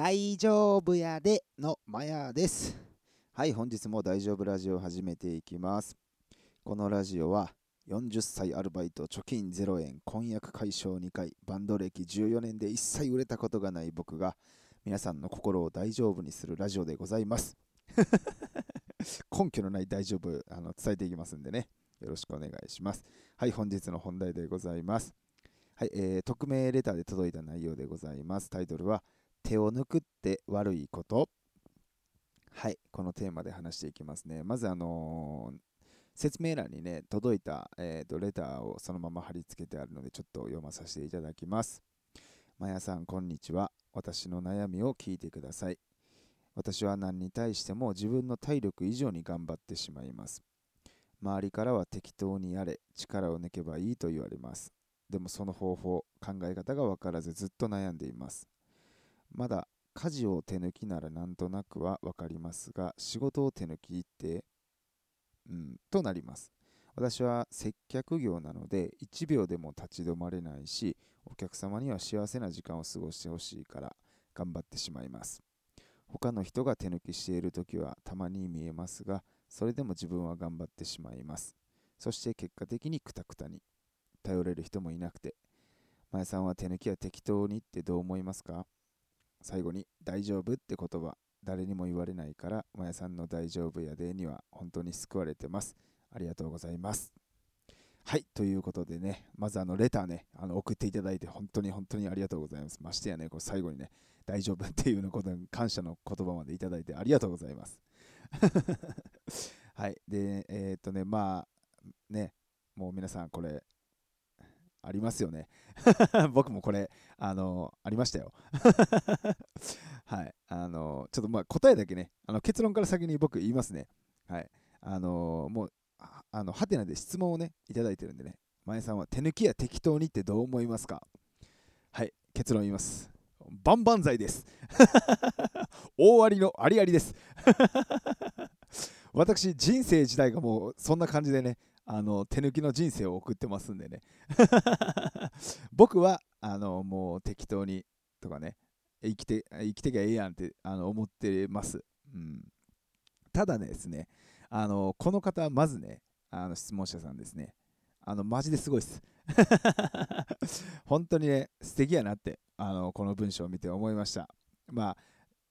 大丈夫やでのマヤです。はい、本日も大丈夫ラジオを始めていきます。このラジオは40歳アルバイト貯金0円婚約解消2回バンド歴14年で一切売れたことがない僕が皆さんの心を大丈夫にするラジオでございます。根拠のない大丈夫あの伝えていきますんでね。よろしくお願いします。はい、本日の本題でございます。はい、えー、匿名レターで届いた内容でございます。タイトルは、手を抜くって悪いこと？はい、このテーマで話していきますね。まず、あのー説明欄にね、届いた、えーとレターをそのまま貼り付けてあるので、ちょっと読まさせていただきます。まやさん、こんにちは。私の悩みを聞いてください。私は何に対しても自分の体力以上に頑張ってしまいます。周りからは適当にやれ、力を抜けばいいと言われます。でもその方法、考え方が分からずずっと悩んでいます。まだ家事を手抜きならなんとなくは分かりますが、仕事を手抜きって、うん、となります。私は接客業なので1秒でも立ち止まれないし、お客様には幸せな時間を過ごしてほしいから頑張ってしまいます。他の人が手抜きしているときはたまに見えますが、それでも自分は頑張ってしまいます。そして結果的にクタクタに。頼れる人もいなくて。まやさんは手抜きは適当にってどう思いますか？最後に、大丈夫って言葉、誰にも言われないから、まやさんの大丈夫やでには本当に救われてます。ありがとうございます。はい、ということでね、まずあのレターね、あの送っていただいて本当に本当にありがとうございます。ましてやね、こう最後にね、大丈夫っていうのことに感謝の言葉までいただいてありがとうございます。はい、で、えーっとね、まあ、ね、もう皆さんこれ、ありますよね。僕もこれ、あの、ありましたよ。はい、あの、ちょっとまあ答えだけね、あの結論から先に僕言いますね。はい、あの、もう、あの、はてなで質問をね、いただいてるんでね、前さんは手抜きや適当にってどう思いますか？はい、結論言います。バンバン剤です。大ありのありありです。私、人生自体がもうそんな感じでね、あの手抜きの人生を送ってますんでね。僕はあのもう適当にとかね、生きて生きてきゃええやんってあの思ってます。うん、ただねですね、あのこの方はまずね、あの質問者さんですね、あのマジですごいです。本当にね、素敵やなってあのこの文章を見て思いました。ま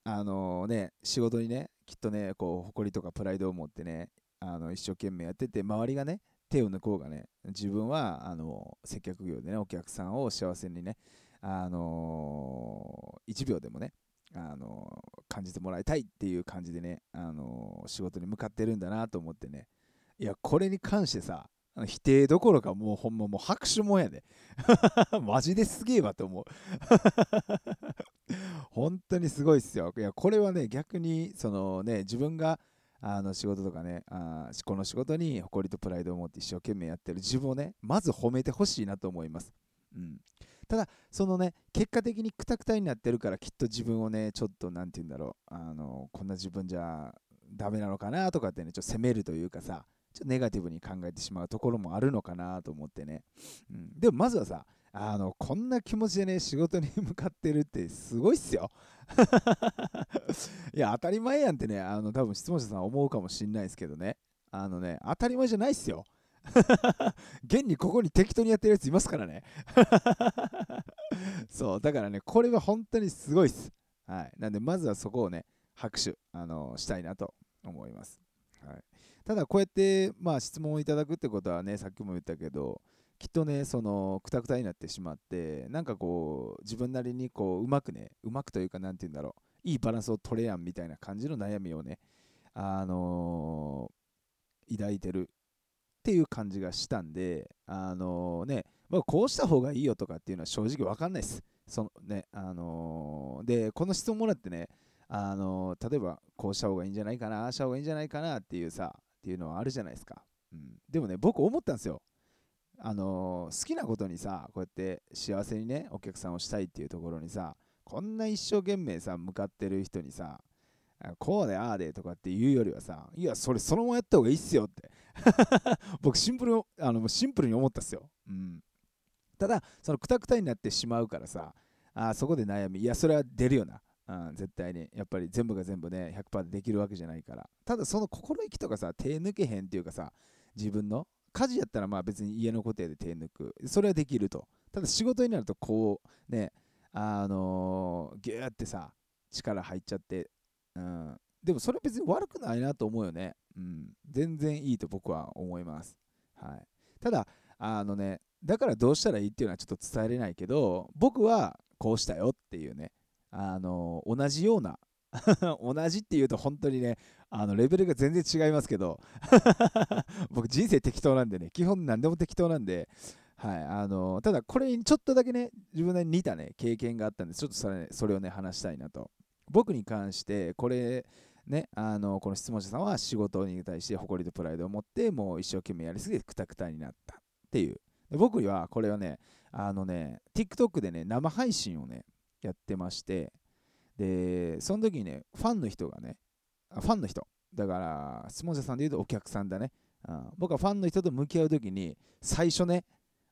あ、あのね、仕事にね、きっとね、こう誇りとかプライドを持ってね、あの一生懸命やってて、周りがね、手を抜こうがね、自分はあの接客業でね、お客さんを幸せにね、あの1秒でもね、あの感じてもらいたいっていう感じでね、あの仕事に向かってるんだなと思ってね、いや、これに関してさ、否定どころかもうほんまもう拍手もんやで。マジですげえわって思う。本当にすごいっすよ。いや、これはね、逆に、そのね、自分があの仕事とかねあ、この仕事に誇りとプライドを持って一生懸命やってる自分をね、まず褒めてほしいなと思います。うん、ただ、そのね、結果的にクタクタになってるから、きっと自分をね、ちょっと、なんて言うんだろう、あのこんな自分じゃダメなのかなとかってね、ちょっと責めるというかさ、ちょっとネガティブに考えてしまうところもあるのかなと思ってね。うん、でも、まずはさ、あのこんな気持ちでね、仕事に向かってるってすごいっすよ。いや、当たり前やんってね、あの多分質問者さん思うかもしんないですけどね、あのね、当たり前じゃないっすよ。現にここに適当にやってるやついますからね。そう、だからね、これは本当にすごいっす。はい。なんで、まずはそこをね、拍手、あのしたいなと思います。はい。ただ、こうやって、まあ、質問をいただくってことはね、さっきも言ったけど、きっとね、その、くたくたになってしまって、なんかこう、自分なりにこう、うまくね、うまくというか、なんて言うんだろう、いいバランスを取れやんみたいな感じの悩みをね、あのー抱いてるっていう感じがしたんで、あのね、まあ、こうした方がいいよとかっていうのは正直わかんないです。そのね、あのーで、この質問もらってね、あの例えばこうした方がいいんじゃないかな、ああした方がいいんじゃないかなっていうさ、っていうのはあるじゃないですか。うん、でもね、僕思ったんですよ。あの好きなことにさ、こうやって幸せにね、お客さんをしたいっていうところにさ、こんな一生懸命さ、向かってる人にさ、こうでああでとかって言うよりはさ、いや、それそのままやった方がいいっすよって。僕シンプルあのシンプルに思ったっすよ。うん、ただ、そのくたくたになってしまうからさ、あそこで悩み、いや、それは出るよな。うん、絶対に。やっぱり全部が全部ね、100%でできるわけじゃないから。ただその心意気とかさ、手抜けへんっていうかさ、自分の家事やったらまあ別に家の固定で手抜く。それはできると。ただ仕事になるとこう、ね、あのー、ギューってさ、力入っちゃって、うん。でもそれ別に悪くないなと思うよね。うん。全然いいと僕は思います。はい。ただ、あのね、だからどうしたらいいっていうのはちょっと伝えれないけど、僕はこうしたよっていうね、あの同じような 同じっていうと本当にね、あのレベルが全然違いますけど 僕人生適当なんでね、基本何でも適当なんで、はい、あのただこれにちょっとだけね、自分なりに似たね、経験があったんで、ちょっとそれ,、それをね、話したいなと。僕に関して、これ、ね、あのこの質問者さんは仕事に対して誇りとプライドを持って、もう一生懸命やりすぎてくたくたになったっていう。僕はこれはね、あのね、TikTok でね、生配信をね、やってまして、で、その時にね、ファンの人がね、ファンの人、だから、質問者さんで言うとお客さんだね。うん、僕はファンの人と向き合う時に、最初ね、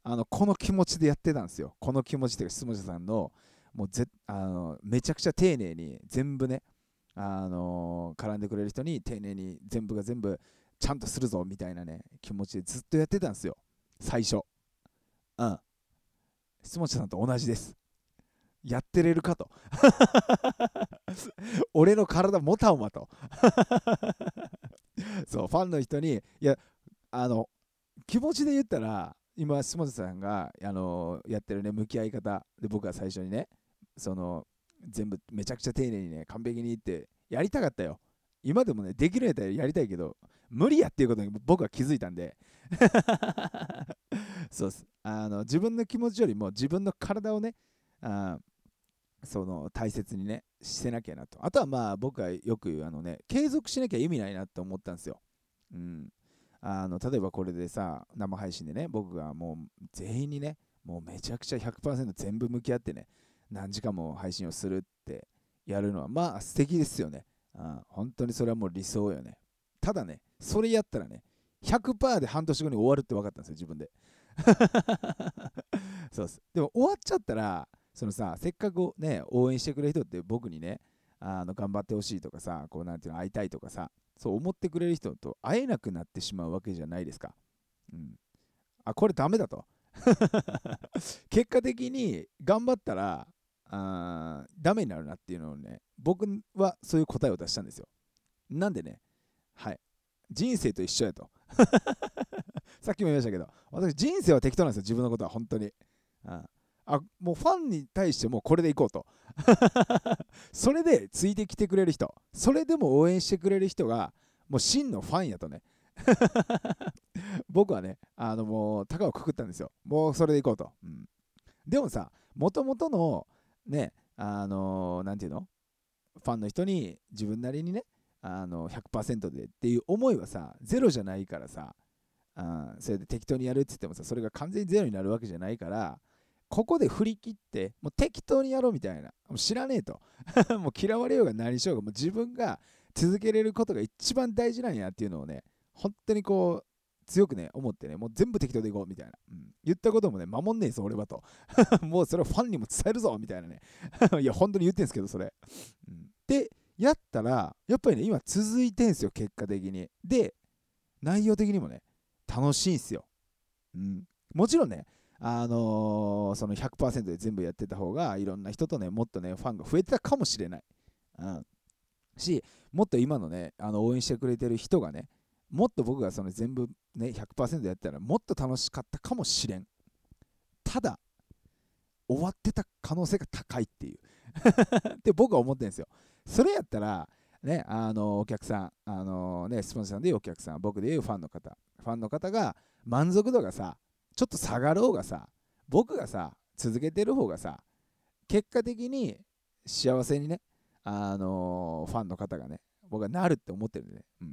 あのこの気持ちでやってたんですよ。この気持ちっていうか、質問者さんの、もうぜあのめちゃくちゃ丁寧に全部ね、あの絡んでくれる人に丁寧に全部が全部ちゃんとするぞみたいなね、気持ちでずっとやってたんですよ。最初。うん。質問者さんと同じです。やってれるかと。俺の体持たんわと。そう、ファンの人に、いや、あの、気持ちで言ったら、今、下田さんが、あのやってるね、向き合い方で、僕は最初にね、その、全部めちゃくちゃ丁寧にね、完璧にって、やりたかったよ。今でもね、できるやったらやりたいけど、無理やっていうことに僕は気づいたんで そうっす。あの、自分の気持ちよりも自分の体をね、あその大切にね、してなきゃなと。あとはまあ僕はよく言うあのね、継続しなきゃ意味ないなって思ったんですよ。うん。あの例えばこれでさ、生配信でね、僕がもう全員にね、もうめちゃくちゃ100%全部向き合ってね、何時間も配信をするってやるのはまあ素敵ですよね。うん、本当にそれはもう理想よね。ただね、それやったらね、100%で半年後に終わるって分かったんですよ、自分で。そうです。でも終わっちゃったら、そのさ、せっかくね、応援してくれる人って僕にね、あの頑張ってほしいとかさ、こうなんていうの、会いたいとかさ、そう思ってくれる人と会えなくなってしまうわけじゃないですか。うん。あ、これダメだと。結果的に頑張ったら、あダメになるなっていうのをね、僕はそういう答えを出したんですよ。なんでね、はい。人生と一緒やと。さっきも言いましたけど、私、人生は適当なんですよ、自分のことは、本当に。あああもうファンに対してもうこれでいこうと。それでついてきてくれる人、それでも応援してくれる人が、もう真のファンやとね。僕はね、あのもう、高をくくったんですよ。もうそれでいこうと。うん、でもさ、もともとの、ね、あのー、ていうの？ファンの人に自分なりにね、あの100%でっていう思いはさ、ゼロじゃないからさ、あそれで適当にやるって言ってもさ、それが完全にゼロになるわけじゃないから、ここで振り切って、もう適当にやろうみたいな。もう知らねえと。もう嫌われようが何しようが、もう自分が続けれることが一番大事なんやっていうのをね、本当にこう、強くね、思ってね、もう全部適当でいこうみたいな。うん、言ったこともね、守んねえぞ、俺はと。もうそれをファンにも伝えるぞみたいなね。いや、本当に言ってんすけど、それ。うん、で、やったら、やっぱりね、今続いてんすよ、結果的に。で、内容的にもね、楽しいんすよ。うん、もちろんね、あのー、その100%で全部やってた方がいろんな人とねもっとねファンが増えてたかもしれない、うん、しもっと今のねあの応援してくれてる人がねもっと僕がその全部ね100%やったらもっと楽しかったかもしれん。ただ終わってた可能性が高いっていう。って僕は思ってるんですよ。それやったらねあのお客さんあのねスポンサーさんでいうお客さん僕でいうファンの方。ファンの方が満足度がさちょっと下がろうがさ僕がさ続けてる方がさ結果的に幸せにねあのー、ファンの方がね僕はなるって思ってるんでね、うん、っ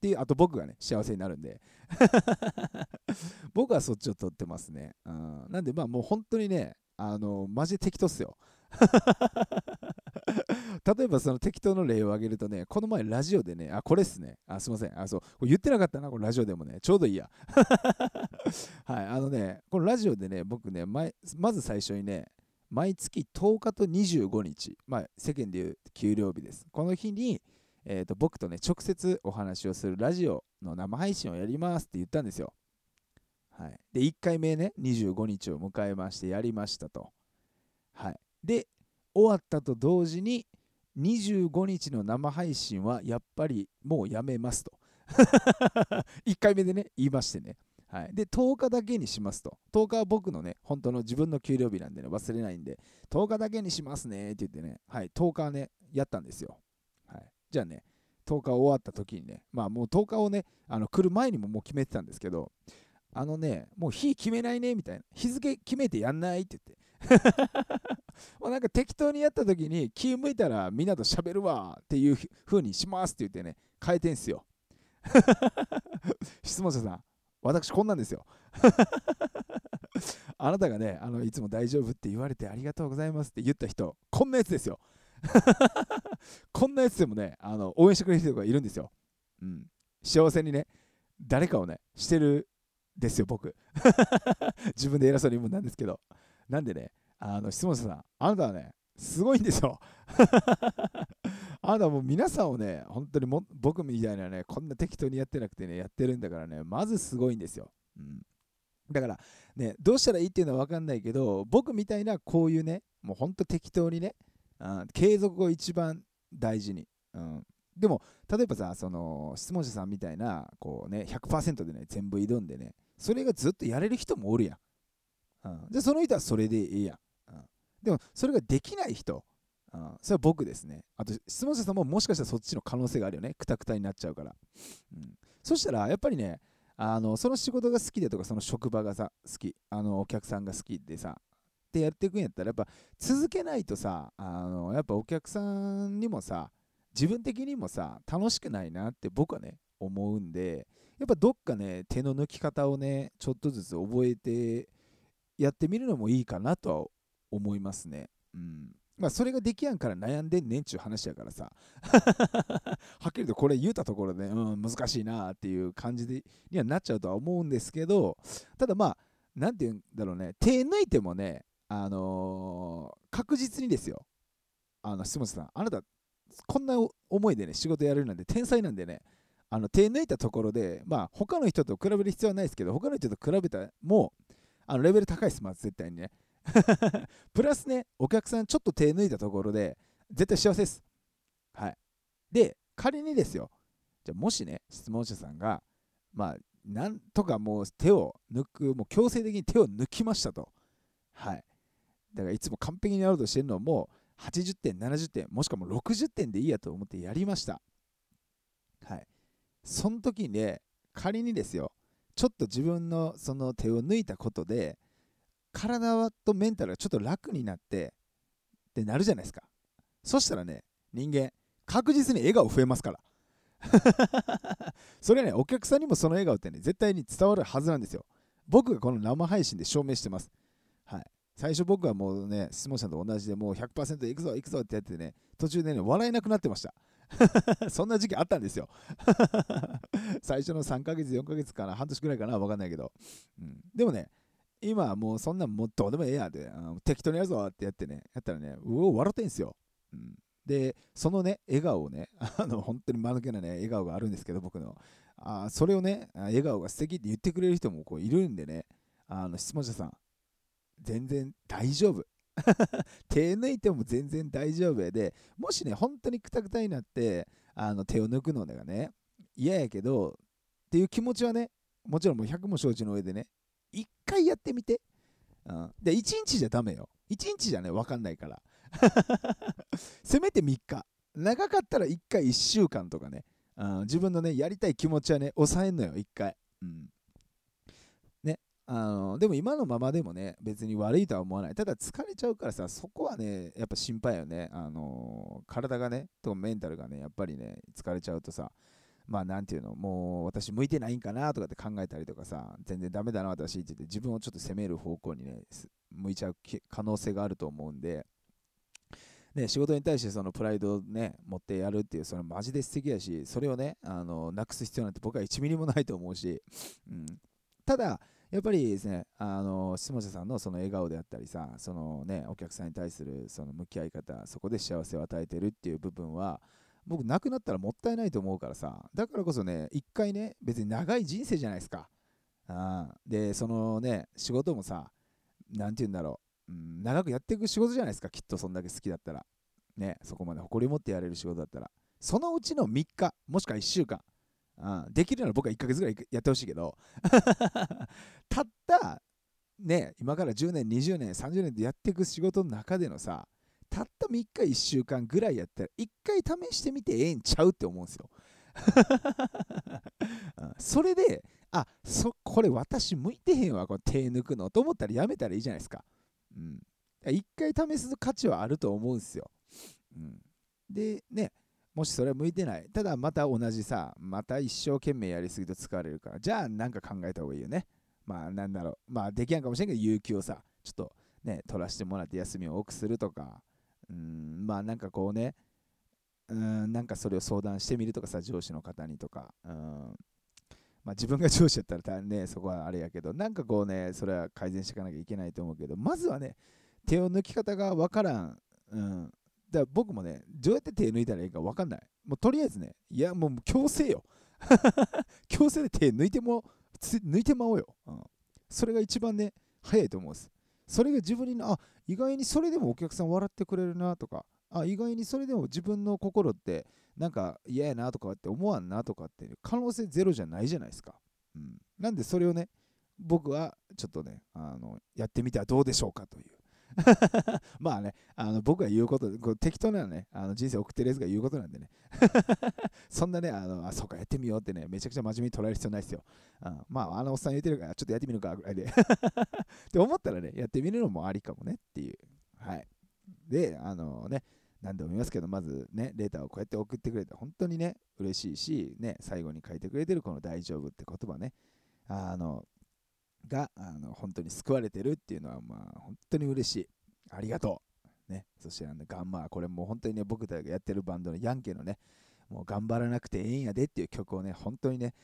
ていうあと僕がね幸せになるんで。僕はそっちを取ってますね、うん、なんでまあもう本当にねあのー、マジで適当っすよ。例えばその適当の例を挙げるとね、この前ラジオでね、あ、これっすね。あ、すいません。あ、そう。これ言ってなかったな、これラジオでもね。ちょうどいいや。はい、あのね、このラジオでね、僕ね、まず最初にね、毎月10日と25日、まあ、世間でいう給料日です。この日に、えーと、僕とね、直接お話をするラジオの生配信をやりますって言ったんですよ。はい、で、1回目ね、25日を迎えましてやりましたと。はい、で、終わったと同時に、25日の生配信はやっぱりもうやめますと。1回目でね、言いましてね。はい、で、10日だけにしますと。10日は僕のね、本当の自分の給料日なんでね、忘れないんで、10日だけにしますねって言ってね、はい、10日ね、やったんですよ。はい、じゃあね、10日終わった時にね、まあもう10日をね、あの来る前にももう決めてたんですけど、あのね、もう日決めないねみたいな、日付決めてやんないって言って。もうなんか適当にやった時に気を向いたらみんなと喋るわっていう風にしますって言ってね、変えてんすよ。質問者さん、私こんなんですよ。あなたがね、あのいつも大丈夫って言われてありがとうございますって言った人、こんなやつですよ。こんなやつでもね、あの応援してくれる人がいるんですよ。うん、幸せにね、誰かをね、してるですよ、僕。自分で偉そうに言うもんなんですけど。なんでね、あの質問者さん、あなたはね、すごいんですよ。あなたもう皆さんをね、本当にも僕みたいなね、こんな適当にやってなくてね、やってるんだからね、まずすごいんですよ。うん、だからね、どうしたらいいっていうのは分かんないけど、僕みたいなこういうね、もう本当適当にね、うん、継続を一番大事に。うん、でも、例えばさ、その質問者さんみたいな、こうね、100%でね、全部挑んでね、それがずっとやれる人もおるやん。うん、で、その人はそれでいいや。うん、でも、それができない人、うん、それは僕ですね。あと、質問者さんももしかしたらそっちの可能性があるよね。くたくたになっちゃうから。そしたら、やっぱりね、あのその仕事が好きでとか、その職場がさ、好き、あのお客さんが好きでさ、ってやっていくんやったら、やっぱ続けないとさ、あのやっぱお客さんにもさ、自分的にもさ、楽しくないなって僕はね、思うんで、やっぱどっかね、手の抜き方をね、ちょっとずつ覚えてやってみるのもいいかなとは思いますね。うん。まあ、それができやんから悩んでんねんちゅう話やからさ。はっきりとこれ言うたところで、うん、難しいなっていう感じでにはなっちゃうとは思うんですけどただまあ何て言うんだろうね。手抜いてもねあのー、確実にですよ。あの質問さんあなたこんな思いでね仕事やれるなんて天才なんでねあの手抜いたところでまあ他の人と比べる必要はないですけど他の人と比べたらもうあのレベル高いですまず絶対にね プラスね、お客さんちょっと手抜いたところで、絶対幸せです。はい。で、仮にですよ、じゃもしね、質問者さんが、まあ、なんとかもう手を抜く、もう強制的に手を抜きましたと。はい。だからいつも完璧にやろうとしてるのはもう、80点、70点、もしくはもう60点でいいやと思ってやりました。はい。その時にね、仮にですよ、ちょっと自分のその手を抜いたことで、体とメンタルがちょっと楽になってってなるじゃないですか。そしたらね人間確実に笑顔増えますから。それねお客さんにもその笑顔ってね絶対に伝わるはずなんですよ。僕がこの生配信で証明してます。はい。最初僕はもうね質問者と同じでもう100%いくぞいくぞってやってね途中でね笑えなくなってました。そんな時期あったんですよ 最初の3ヶ月4ヶ月かな半年くらいかな分かんないけど、うん、でもね今はもうそんなんもうどうでもええやで、適当にやるぞってやってね、やったらね、うお、笑ってんすよ。うん、で、そのね、笑顔をね、あの本当に間抜けなね、笑顔があるんですけど、僕の。あそれをね、笑顔が素敵って言ってくれる人もこういるんでね、あの質問者さん、全然大丈夫。手抜いても全然大丈夫やで、もしね、本当にくたくたになって、あの手を抜くのがね、嫌やけど、っていう気持ちはね、もちろんもう100も承知の上でね、1回やってみて。うん、で、1日じゃダメよ。1日じゃね、分かんないから。せめて3日。長かったら1回1週間とかね。うん、自分のね、やりたい気持ちはね、抑えんのよ、1回。うん。あのでも今のままでもね、別に悪いとは思わない。ただ疲れちゃうからさ、そこはね、やっぱ心配よね。あの体がね、とメンタルがね、やっぱりね、疲れちゃうとさ、まあなんていうの、もう私向いてないんかなとかって考えたりとかさ、全然ダメだな私って言って自分をちょっと責める方向にね、向いちゃう可能性があると思うんで、ね、仕事に対してそのプライドをね、持ってやるっていう、それマジで素敵やし、それをね、あのなくす必要なんて僕は1ミリもないと思うし、うん、ただ、やっぱりですね、あの下地さんのその笑顔であったりさ、そのね、お客さんに対するその向き合い方、そこで幸せを与えてるっていう部分は、僕、なくなったらもったいないと思うからさ、だからこそね、一回ね、別に長い人生じゃないですか。あで、そのね、仕事もさ、なんて言うんだろう、うん、長くやっていく仕事じゃないですか、きっとそんだけ好きだったら。ね、そこまで誇り持ってやれる仕事だったら。そのうちの3日、もしくは1週間、うん、できるなら僕は1ヶ月ぐらいやってほしいけど。たったね今から10年20年30年でやっていく仕事の中でのさたった3日1週間ぐらいやったら1回試してみてええんちゃうって思うんですよ。それであそこれ私向いてへんわこれ手抜くのと思ったらやめたらいいじゃないですか、うん、1回試す価値はあると思うんですよ、うん、でねもしそれは向いてない。ただまた同じさ、また一生懸命やりすぎると疲れるから、じゃあなんか考えた方がいいよね。まあなんだろう。まあできやんかもしれんけど、有給をさ、ちょっとね、取らせてもらって休みを多くするとか、うん、まあなんかこうね、うん、なんかそれを相談してみるとかさ、上司の方にとか、うん、まあ自分が上司やったらね、そこはあれやけど、なんかこうね、それは改善していかなきゃいけないと思うけど、まずはね、手を抜き方がわからん、うん、だから僕もね、どうやって手抜いたらいいか分かんない。もうとりあえずね、いや、もう強制よ。強制で手抜いても、抜いてまおうよ、うん。それが一番ね、早いと思うんです。それが自分に、あ、意外にそれでもお客さん笑ってくれるなとか、あ、意外にそれでも自分の心ってなんか嫌やなとかって思わんなとかっていう可能性ゼロじゃないじゃないですか。うん、なんでそれをね、僕はちょっとね、あのやってみてはどうでしょうかという。まあね、あの僕が言うこと、こう適当なね、あの人生送ってるやつが言うことなんでね。そんなね、あのあ、そうか、やってみようってね、めちゃくちゃ真面目に捉える必要ないですよ。うん、まあ、あのおっさん言ってるから、ちょっとやってみるかぐらいで。って思ったらね、やってみるのもありかもねっていう。はい。で、あのね、何度も言いますけど、まずね、レーターをこうやって送ってくれて、本当にね、嬉しいし、ね、最後に書いてくれてるこの大丈夫って言葉ね、あの、があの本当に救われてるっていうのは、まあ、本当に嬉しい。ありがとう。ね、そしてあのガンマー、これもう本当にね、僕たちがやってるバンドのヤンケのね、もう頑張らなくてええんやでっていう曲をね、本当にね、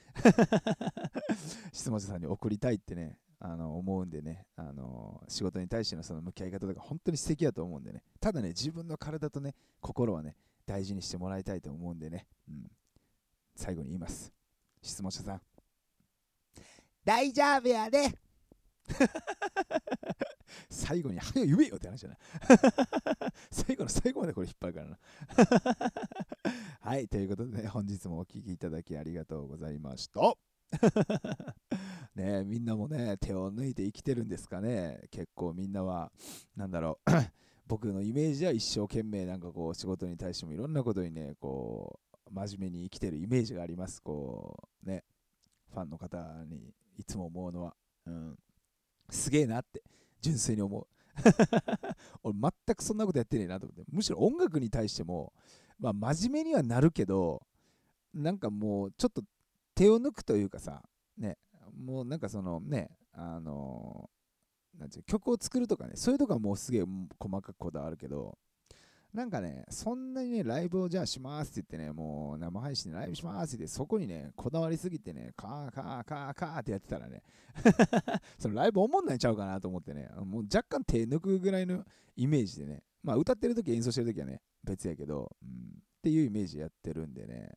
質問者さんに送りたいってね、あの思うんでね、あの仕事に対してのその向き合い方とか本当に素敵だと思うんでね、ただね、自分の体とね、心はね、大事にしてもらいたいと思うんでね、うん、最後に言います。質問者さん、大丈夫やで。最後に早く言えよって話じゃない 最後の最後までこれ引っ張るからな はい、ということで、ね、本日もお聴きいただきありがとうございました。ねみんなもね、手を抜いて生きてるんですかね。結構みんなは、なんだろう 僕のイメージは一生懸命なんかこう仕事に対してもいろんなことにね、こう、真面目に生きてるイメージがあります。こう、ね、ファンの方にいつも思うのは、うん、すげえなって純粋に思う。俺全くそんなことやってねえなと思って。むしろ音楽に対してもまあ真面目にはなるけどなんかもうちょっと手を抜くというかさねもうなんかそのねあのなんていう曲を作るとかねそういうとこはもうすげえ細かくこだわるけどなんかね、そんなにね、ライブをじゃあしますって言ってね、もう生配信でライブしますって言って、そこにね、こだわりすぎてね、カーカーカーカーってやってたらね、そのライブおもんないちゃうかなと思ってね、もう若干手抜くぐらいのイメージでね、まあ歌ってる時演奏してる時はね、別やけど、うん、っていうイメージやってるんでね、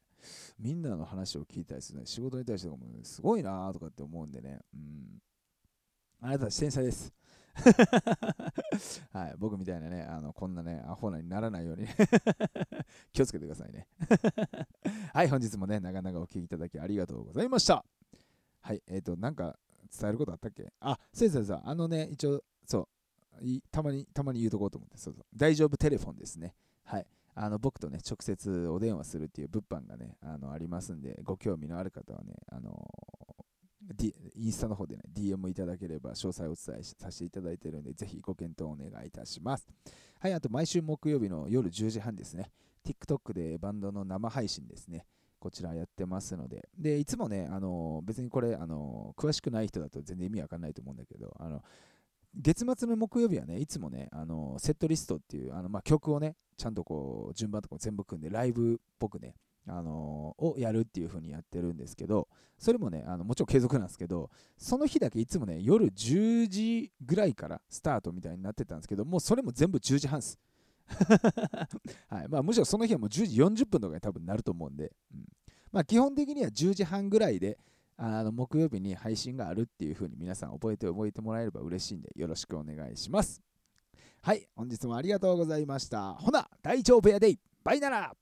みんなの話を聞いたりするね、仕事に対しても、すごいなとかって思うんでね、うん、あなたは天才です。はい、僕みたいなね、あのこんなね、アホなにならないように 気をつけてくださいね。はい、本日もね、なかなかお聴きいただきありがとうございました。はい、えっ、ー、と、なんか伝えることあったっけ？あ、そうそうそう、あのね、一応、そう、たまに、たまに言うとこうと思って、そうそう、大丈夫テレフォンですね。はい。あの僕とね、直接お電話するっていう物販がね、あのありますんで、ご興味のある方はね、あの D、インスタの方でね、DM いただければ詳細をお伝えさせていただいているので、ぜひご検討お願いいたします。はい、あと毎週木曜日の夜10時半ですね、TikTok でバンドの生配信ですね、こちらやってますので、で、いつもね、あの別にこれ、あの詳しくない人だと全然意味わかんないと思うんだけど、あの月末の木曜日はね、いつもね、あのセットリストっていうあの、まあ、曲をね、ちゃんとこう順番とか全部組んで、ライブっぽくね、あのー、をやるっていう風にやってるんですけど、それもね、あのもちろん継続なんですけど、その日だけいつもね、夜10時ぐらいからスタートみたいになってたんですけど、もうそれも全部10時半です。はいまあ、むしろその日はもう10時40分とかに多分なると思うんで、うんまあ、基本的には10時半ぐらいで、あの木曜日に配信があるっていう風に皆さん覚えて覚えてもらえれば嬉しいんでよろしくお願いします。はい、本日もありがとうございました。ほな、大丈夫やでバイなら